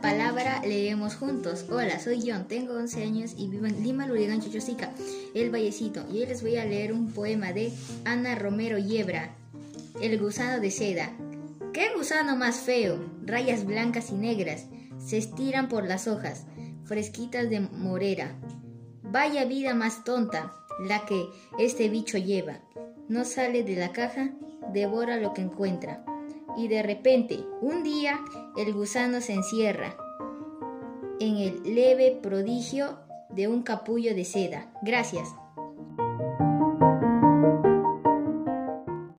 palabra leemos juntos. Hola, soy John, tengo 11 años y vivo en Lima, Lurigan, Chochosica, El Vallecito. Y hoy les voy a leer un poema de Ana Romero Yebra, El gusano de seda. ¡Qué gusano más feo! Rayas blancas y negras se estiran por las hojas, fresquitas de morera. Vaya vida más tonta la que este bicho lleva. No sale de la caja, devora lo que encuentra y de repente, un día, el gusano se encierra en el leve prodigio de un capullo de seda. Gracias.